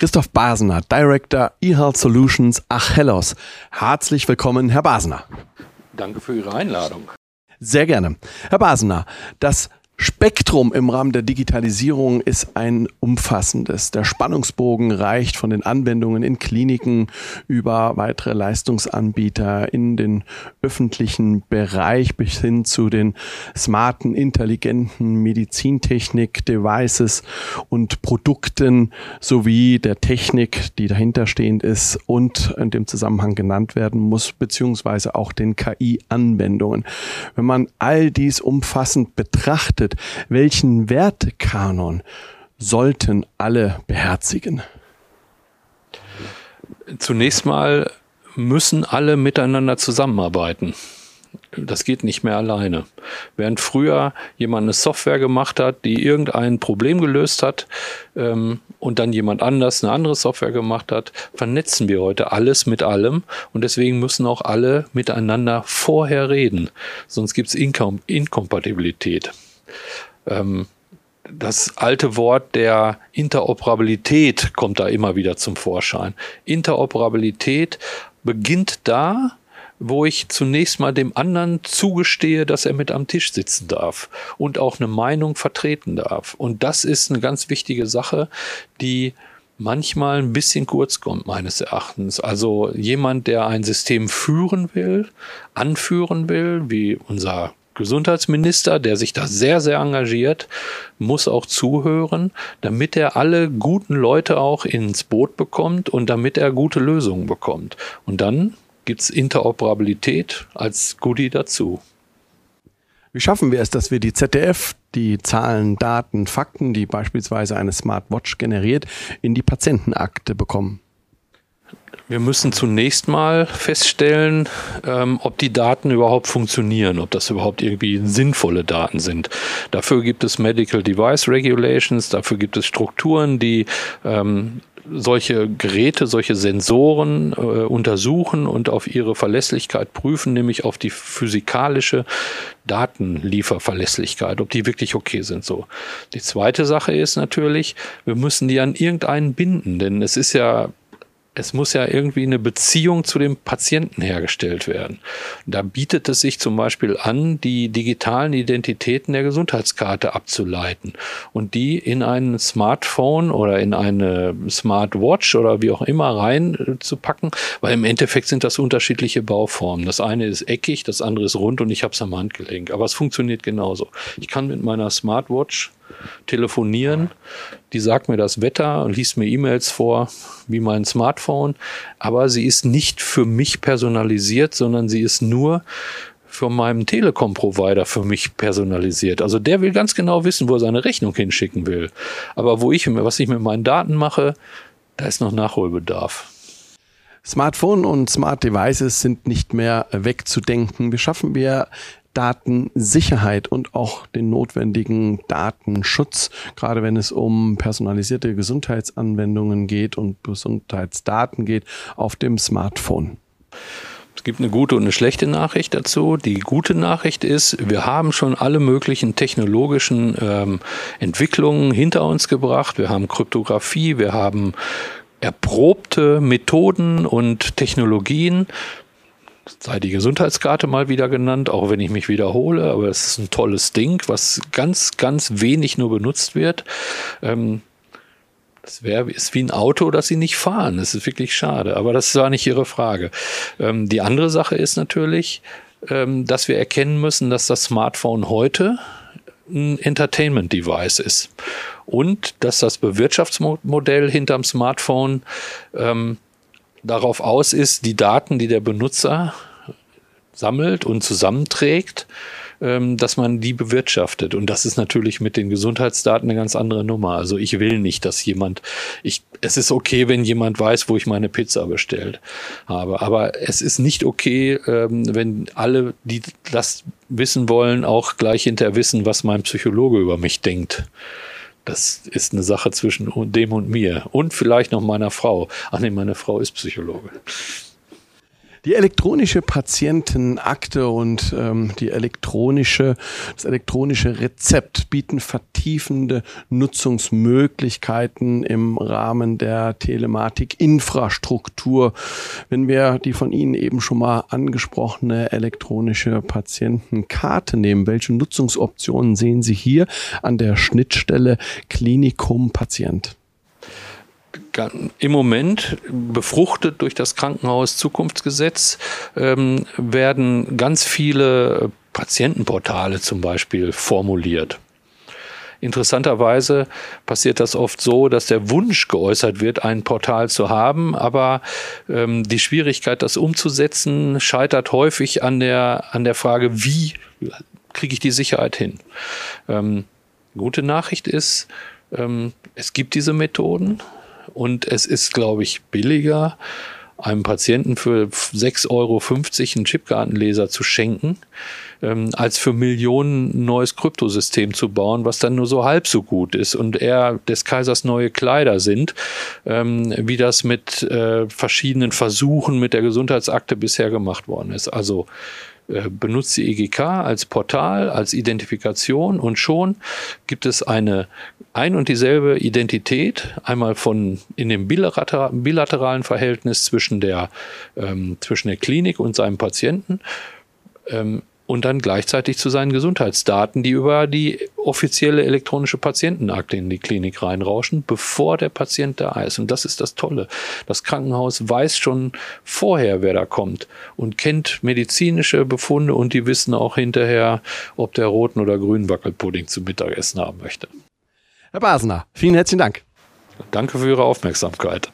Christoph Basener, Director eHealth Solutions Achellos. Herzlich willkommen, Herr Basener. Danke für Ihre Einladung. Sehr gerne. Herr Basener, das Spektrum im Rahmen der Digitalisierung ist ein umfassendes. Der Spannungsbogen reicht von den Anwendungen in Kliniken über weitere Leistungsanbieter in den öffentlichen Bereich bis hin zu den smarten, intelligenten Medizintechnik-Devices und Produkten sowie der Technik, die dahinter stehend ist und in dem Zusammenhang genannt werden muss, beziehungsweise auch den KI-Anwendungen. Wenn man all dies umfassend betrachtet, bedeutet, welchen Wertekanon sollten alle beherzigen? Zunächst mal müssen alle miteinander zusammenarbeiten. Das geht nicht mehr alleine. Während früher jemand eine Software gemacht hat, die irgendein Problem gelöst hat ähm, und dann jemand anders eine andere Software gemacht hat, vernetzen wir heute alles mit allem und deswegen müssen auch alle miteinander vorher reden. Sonst gibt es Inkom Inkompatibilität. Ähm, das alte Wort der Interoperabilität kommt da immer wieder zum Vorschein. Interoperabilität beginnt da, wo ich zunächst mal dem anderen zugestehe, dass er mit am Tisch sitzen darf und auch eine Meinung vertreten darf. Und das ist eine ganz wichtige Sache, die manchmal ein bisschen kurz kommt, meines Erachtens. Also jemand, der ein System führen will, anführen will, wie unser Gesundheitsminister, der sich da sehr, sehr engagiert, muss auch zuhören, damit er alle guten Leute auch ins Boot bekommt und damit er gute Lösungen bekommt. Und dann gibt es Interoperabilität als Goodie dazu. Wie schaffen wir es, dass wir die ZDF, die Zahlen, Daten, Fakten, die beispielsweise eine Smartwatch generiert, in die Patientenakte bekommen? Wir müssen zunächst mal feststellen, ähm, ob die Daten überhaupt funktionieren, ob das überhaupt irgendwie sinnvolle Daten sind. Dafür gibt es Medical Device Regulations, dafür gibt es Strukturen, die ähm, solche Geräte, solche Sensoren äh, untersuchen und auf ihre Verlässlichkeit prüfen, nämlich auf die physikalische Datenlieferverlässlichkeit, ob die wirklich okay sind. So. Die zweite Sache ist natürlich, wir müssen die an irgendeinen binden, denn es ist ja es muss ja irgendwie eine Beziehung zu dem Patienten hergestellt werden. Da bietet es sich zum Beispiel an, die digitalen Identitäten der Gesundheitskarte abzuleiten und die in ein Smartphone oder in eine Smartwatch oder wie auch immer reinzupacken, weil im Endeffekt sind das unterschiedliche Bauformen. Das eine ist eckig, das andere ist rund und ich habe es am Handgelenk. Aber es funktioniert genauso. Ich kann mit meiner Smartwatch telefonieren. Die sagt mir das Wetter und liest mir E-Mails vor, wie mein Smartphone. Aber sie ist nicht für mich personalisiert, sondern sie ist nur für meinen Telekom-Provider für mich personalisiert. Also der will ganz genau wissen, wo er seine Rechnung hinschicken will. Aber wo ich, was ich mit meinen Daten mache, da ist noch Nachholbedarf. Smartphone und Smart Devices sind nicht mehr wegzudenken. Wie schaffen wir Datensicherheit und auch den notwendigen Datenschutz, gerade wenn es um personalisierte Gesundheitsanwendungen geht und Gesundheitsdaten geht auf dem Smartphone. Es gibt eine gute und eine schlechte Nachricht dazu. Die gute Nachricht ist, wir haben schon alle möglichen technologischen ähm, Entwicklungen hinter uns gebracht. Wir haben Kryptographie, wir haben erprobte Methoden und Technologien, sei die Gesundheitskarte mal wieder genannt, auch wenn ich mich wiederhole, aber es ist ein tolles Ding, was ganz, ganz wenig nur benutzt wird. Ähm, das wäre ist wie ein Auto, das sie nicht fahren. Das ist wirklich schade, aber das war nicht ihre Frage. Ähm, die andere Sache ist natürlich, ähm, dass wir erkennen müssen, dass das Smartphone heute ein Entertainment-Device ist und dass das Bewirtschaftsmodell hinterm Smartphone ähm, darauf aus ist, die Daten, die der Benutzer sammelt und zusammenträgt, ähm, dass man die bewirtschaftet. Und das ist natürlich mit den Gesundheitsdaten eine ganz andere Nummer. Also ich will nicht, dass jemand, ich, es ist okay, wenn jemand weiß, wo ich meine Pizza bestellt habe. Aber es ist nicht okay, ähm, wenn alle, die das wissen wollen, auch gleich hinterher wissen, was mein Psychologe über mich denkt. Das ist eine Sache zwischen dem und mir. Und vielleicht noch meiner Frau. Ach nee, meine Frau ist Psychologe. Die elektronische Patientenakte und ähm, die elektronische, das elektronische Rezept bieten vertiefende Nutzungsmöglichkeiten im Rahmen der Telematikinfrastruktur. Wenn wir die von Ihnen eben schon mal angesprochene elektronische Patientenkarte nehmen, welche Nutzungsoptionen sehen Sie hier an der Schnittstelle Klinikum-Patient? Im Moment befruchtet durch das Krankenhaus Zukunftsgesetz ähm, werden ganz viele Patientenportale zum Beispiel formuliert. Interessanterweise passiert das oft so, dass der Wunsch geäußert wird, ein Portal zu haben, aber ähm, die Schwierigkeit, das umzusetzen, scheitert häufig an der, an der Frage, wie kriege ich die Sicherheit hin? Ähm, gute Nachricht ist, ähm, es gibt diese Methoden und es ist, glaube ich, billiger, einem Patienten für 6,50 Euro einen Chipkartenleser zu schenken, ähm, als für Millionen ein neues Kryptosystem zu bauen, was dann nur so halb so gut ist und eher des Kaisers neue Kleider sind, ähm, wie das mit äh, verschiedenen Versuchen mit der Gesundheitsakte bisher gemacht worden ist. Also benutzt die EGK als Portal, als Identifikation und schon gibt es eine ein und dieselbe Identität, einmal von in dem bilateralen Verhältnis zwischen der, ähm, zwischen der Klinik und seinem Patienten. Ähm, und dann gleichzeitig zu seinen Gesundheitsdaten, die über die offizielle elektronische Patientenakte in die Klinik reinrauschen, bevor der Patient da ist. Und das ist das Tolle. Das Krankenhaus weiß schon vorher, wer da kommt und kennt medizinische Befunde und die wissen auch hinterher, ob der roten oder grünen Wackelpudding zum Mittagessen haben möchte. Herr Basner, vielen herzlichen Dank. Danke für Ihre Aufmerksamkeit.